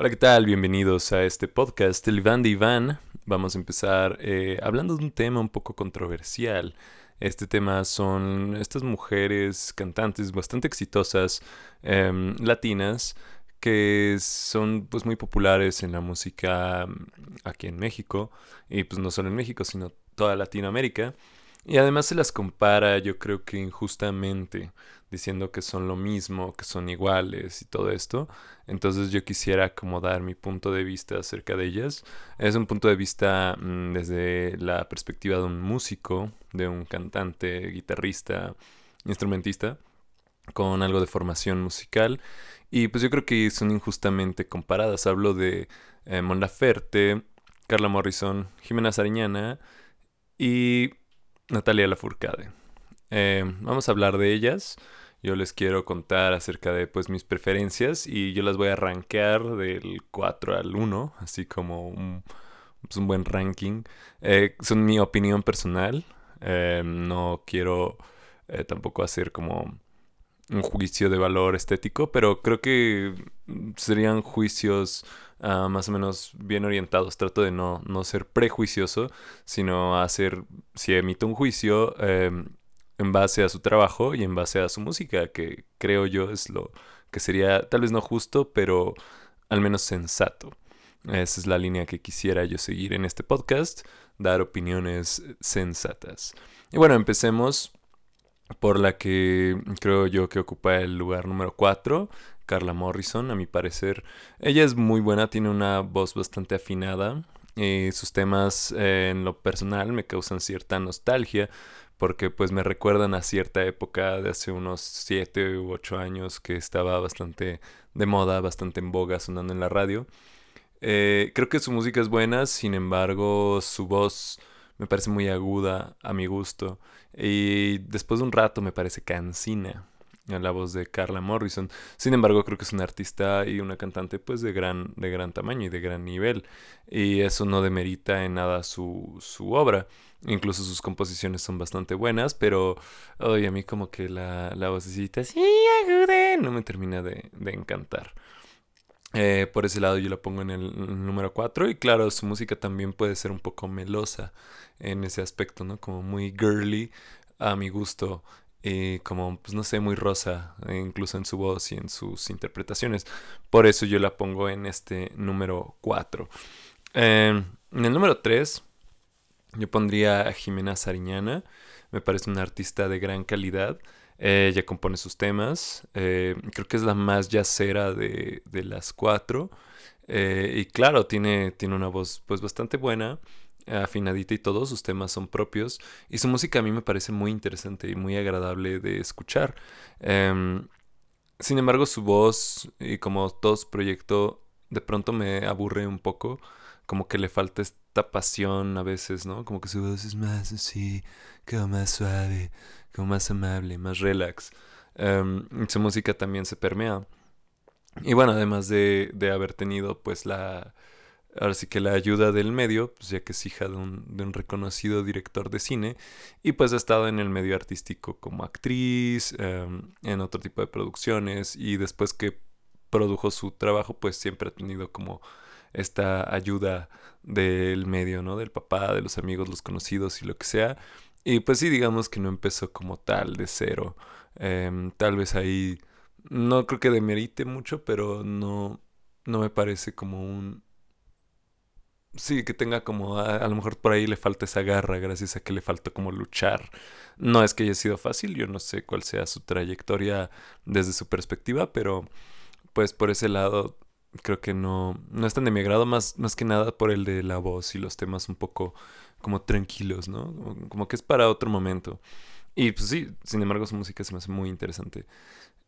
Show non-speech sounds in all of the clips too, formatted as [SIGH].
Hola, ¿qué tal? Bienvenidos a este podcast, el Iván de Iván. Vamos a empezar eh, hablando de un tema un poco controversial. Este tema son estas mujeres cantantes bastante exitosas em, latinas que son pues muy populares en la música mm, aquí en México y pues no solo en México sino toda Latinoamérica y además se las compara yo creo que injustamente diciendo que son lo mismo, que son iguales y todo esto. Entonces yo quisiera como dar mi punto de vista acerca de ellas. Es un punto de vista mm, desde la perspectiva de un músico, de un cantante, guitarrista, instrumentista, con algo de formación musical. Y pues yo creo que son injustamente comparadas. Hablo de eh, Mon Carla Morrison, Jimena Sariñana y Natalia Lafourcade. Eh, vamos a hablar de ellas. Yo les quiero contar acerca de pues mis preferencias y yo las voy a rankear del 4 al 1, así como un, pues, un buen ranking. Eh, son mi opinión personal. Eh, no quiero tampoco hacer como un juicio de valor estético, pero creo que serían juicios ah, más o menos bien orientados. Trato de no, no ser prejuicioso, sino hacer, si emito un juicio, em, en base a su trabajo y en base a su música, que creo yo es lo que sería tal vez no justo, pero al menos sensato. Esa es la línea que quisiera yo seguir en este podcast, dar opiniones sensatas. Y bueno, empecemos por la que creo yo que ocupa el lugar número 4, Carla Morrison, a mi parecer. Ella es muy buena, tiene una voz bastante afinada y sus temas eh, en lo personal me causan cierta nostalgia porque pues me recuerdan a cierta época de hace unos 7 u 8 años que estaba bastante de moda, bastante en boga sonando en la radio. Eh, creo que su música es buena, sin embargo su voz me parece muy aguda a mi gusto. Y después de un rato me parece cansina la voz de Carla Morrison. Sin embargo, creo que es una artista y una cantante pues de gran, de gran tamaño y de gran nivel. Y eso no demerita en nada su, su obra. Incluso sus composiciones son bastante buenas, pero hoy a mí como que la, la vocecita sí, agude, no me termina de, de encantar. Eh, por ese lado yo la pongo en el, número 4 y claro, su música también puede ser un poco melosa en ese aspecto, ¿no? Como muy girly a mi gusto y como, pues no sé, muy rosa, incluso en su voz y en sus interpretaciones. Por eso yo la pongo en este número 4. Em, en el número 3 yo pondría a Jimena Sariñana, me parece una artista de gran calidad. ella compone sus temas. Eh, creo que es la más yacera de, de las cuatro. Eh, y claro, tiene, tiene una voz pues bastante buena afinadita y todos sus temas son propios. Y su música a mí me parece muy interesante y muy agradable de escuchar. Em, sin embargo, su voz y como todo su proyecto de pronto me aburre un poco. Como que le falta esta pasión a veces, ¿no? Como que su voz es más así, como más suave, como más amable, más relax. Em, su música también se permea. Y bueno, además de, de haber tenido pues la, ahora sí que la ayuda del medio, pues ya que es hija de un, de un, reconocido director de cine, y pues ha estado en el medio artístico como actriz, em, en otro tipo de producciones, y después que produjo su trabajo, pues siempre ha tenido como esta ayuda del medio, ¿no? Del papá, de los amigos, los conocidos y lo que sea. Y pues sí, digamos que no empezó como tal de cero. Em, tal vez ahí no creo que demerite mucho, pero no, no me parece como un, sí, que tenga como, a, lo mejor por ahí le falta esa garra gracias a que le falta como luchar. No es que haya sido fácil, yo no sé cuál sea su trayectoria desde su perspectiva, pero pues por ese lado creo que no, no es tan de mi agrado, más, más que nada por el de la voz y los temas un poco como tranquilos, ¿no? Como que es para otro momento. Y pues sí, sin embargo su música se me hace muy interesante.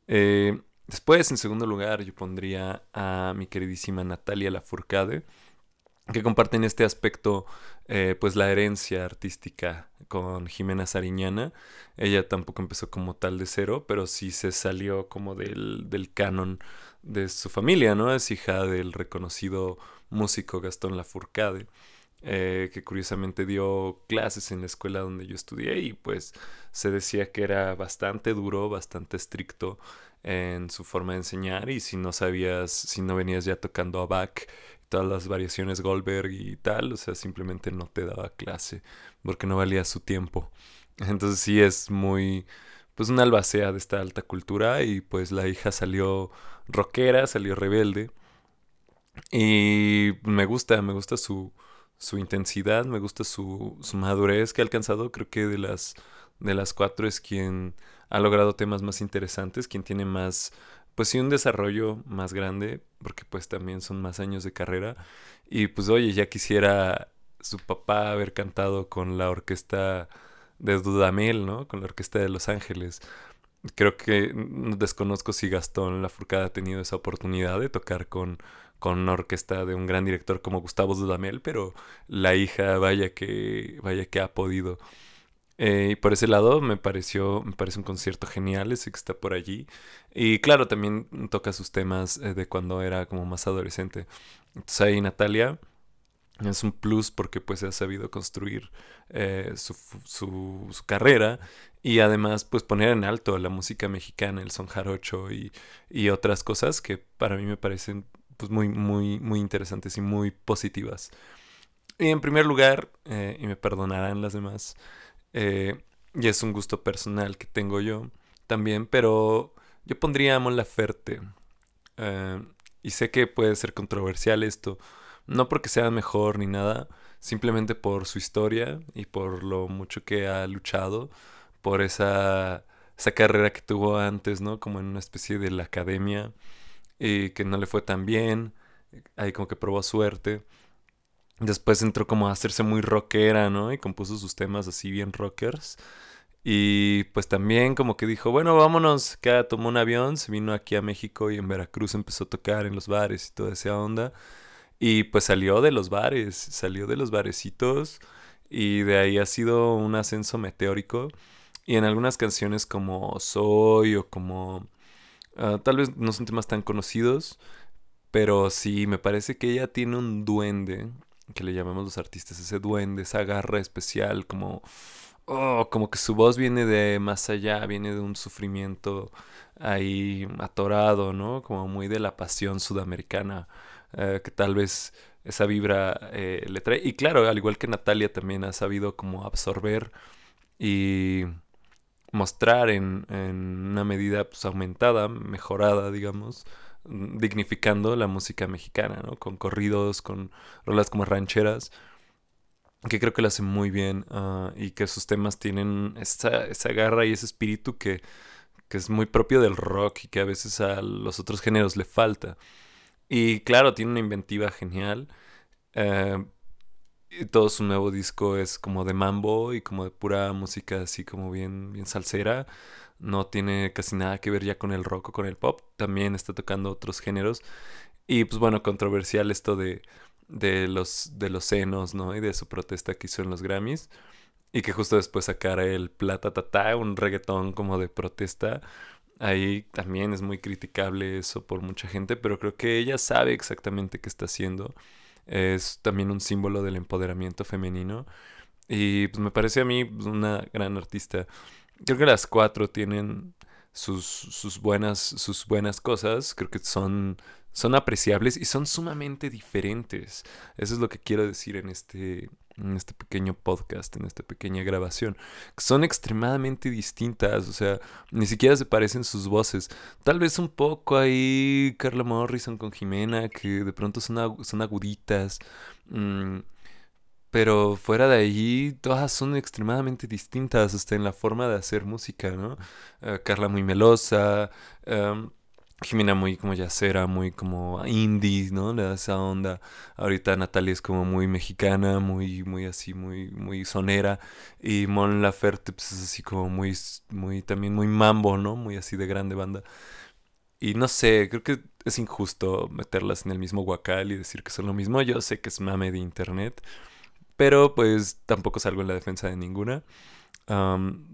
Eh, después, en segundo lugar, yo pondría a mi queridísima Natalia Lafourcade que comparten este aspecto, eh, pues la herencia artística con Jimena Sariñana. Ella tampoco empezó como tal de cero, pero sí se salió como del, del canon de su familia, ¿no? Es hija del reconocido músico Gastón Lafourcade. Eh, que curiosamente dio clases en la escuela donde yo estudié y pues se decía que era bastante duro, bastante estricto en su forma de enseñar y si no sabías, si no venías ya tocando a Bach, todas las variaciones Goldberg y tal, o sea, simplemente no te daba clase porque no valía su tiempo. Entonces sí es muy, pues una albacea de esta alta cultura y pues la hija salió rockera, salió rebelde y me gusta, me gusta su, su intensidad, me gusta su, su madurez que ha alcanzado, creo que de las, de las cuatro es quien ha logrado temas más interesantes, quien tiene más, pues sí, un desarrollo más grande, porque pues también son más años de carrera. Y pues oye, ya quisiera su papá haber cantado con la orquesta de Dudamel, ¿no? Con la orquesta de Los Ángeles. Creo que desconozco si Gastón Lafourcade ha tenido esa oportunidad de tocar con, con una orquesta de un gran director como Gustavo Dudamel, pero la hija, vaya que, vaya que ha podido. Eh, y por ese lado me pareció, me parece un concierto genial ese que está por allí. Y claro, también toca sus temas eh, de cuando era como más adolescente. Entonces ahí Natalia es un plus porque pues ha sabido construir eh, su, su, su, carrera y además pues poner en alto la música mexicana, el son jarocho y, y otras cosas que para mí me parecen pues muy, muy, muy interesantes y muy positivas. Y en primer lugar, y me perdonarán las demás, eh, y es un gusto personal que tengo yo también, pero yo pondría a Mon Laferte. Eh, y sé que puede ser controversial esto, no porque sea mejor ni nada, simplemente por su historia y por lo mucho que ha luchado, por esa, esa carrera que tuvo antes, ¿no? Como en una especie de la academia y que no le fue tan bien, ahí como que probó suerte. Después entró como a hacerse muy rockera, ¿no? Y compuso sus temas así bien rockers. Y pues también como que dijo, bueno, vámonos, que tomó un avión, se vino aquí a México y en Veracruz empezó a tocar en los bares y toda esa onda. Y pues salió de los bares, salió de los barecitos y de ahí ha sido un ascenso meteórico. Y en algunas canciones como Soy o como... Ah, tal vez no son temas tan conocidos, pero sí, me parece que ella tiene un duende que le llamamos los artistas, ese duende, esa garra especial, como, oh, como que su voz viene de más allá, viene de un sufrimiento ahí atorado, ¿no? Como muy de la pasión sudamericana, eh, que tal vez esa vibra eh, le trae. Y claro, al igual que Natalia también ha sabido como absorber y mostrar en, en una medida pues, aumentada, mejorada, digamos, dignificando la música mexicana, ¿no? Con corridos, con rolas como rancheras, que creo que lo hacen muy bien ah, y que sus temas tienen esa, esa garra y ese espíritu que, que, es muy propio del rock y que a veces a los otros géneros le falta. Y claro, tiene una inventiva genial. Eh, todo su nuevo disco es como de mambo y como de pura música así como bien, bien salsera no tiene casi nada que ver ya con el rock o con el pop, también está tocando otros géneros. Y pues bueno, controversial esto de, de, los, de los senos, ¿no? Y de su protesta que hizo en los Grammys. Y que justo después sacara el Plata Tata, un reggaetón como de protesta. Ahí también es muy criticable eso por mucha gente, pero creo que ella sabe exactamente qué está haciendo. Es también un símbolo del empoderamiento femenino. Y pues me parece a mí una gran artista creo que las cuatro tienen sus, sus, buenas, sus buenas cosas. Creo que son, son apreciables y son sumamente diferentes. Eso es lo que quiero decir en este, en este pequeño podcast, en esta pequeña grabación. Son extremadamente distintas, o sea, ni siquiera se parecen sus voces. Tal vez un poco ahí Carla Morrison con Jimena, que de pronto son, son aguditas. Mm, pero fuera de allí, todas son extremadamente distintas, hasta en la forma de hacer música, ¿no? Eh, Carla muy melosa, em, Jimena muy como yacera, muy como indie, ¿no? Le esa onda. Ahorita Natalia es como muy mexicana, muy, muy así, muy, muy sonera. Y Mon Laferte pues, es así como muy, muy, también muy mambo, ¿no? Muy así de grande banda. Y no sé, creo que es injusto meterlas en el mismo guacal y decir que son lo mismo. Yo sé que es mame de internet. Pero pues tampoco salgo en la defensa de ninguna.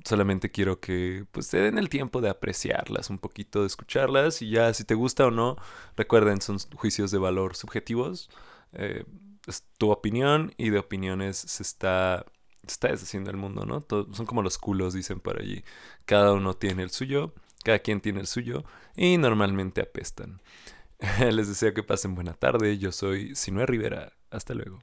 solamente quiero que pues se den el tiempo de apreciarlas un poquito, de escucharlas y ya si te gusta o no, recuerden, son juicios de valor subjetivos. Eh, es tu opinión y de opiniones se está, está deshaciendo el mundo, ¿no? son como los culos, dicen por allí. Cada uno tiene el suyo, cada quien tiene el suyo y normalmente apestan. [LAUGHS] Les deseo que pasen buena tarde, yo soy Sinue Rivera, hasta luego.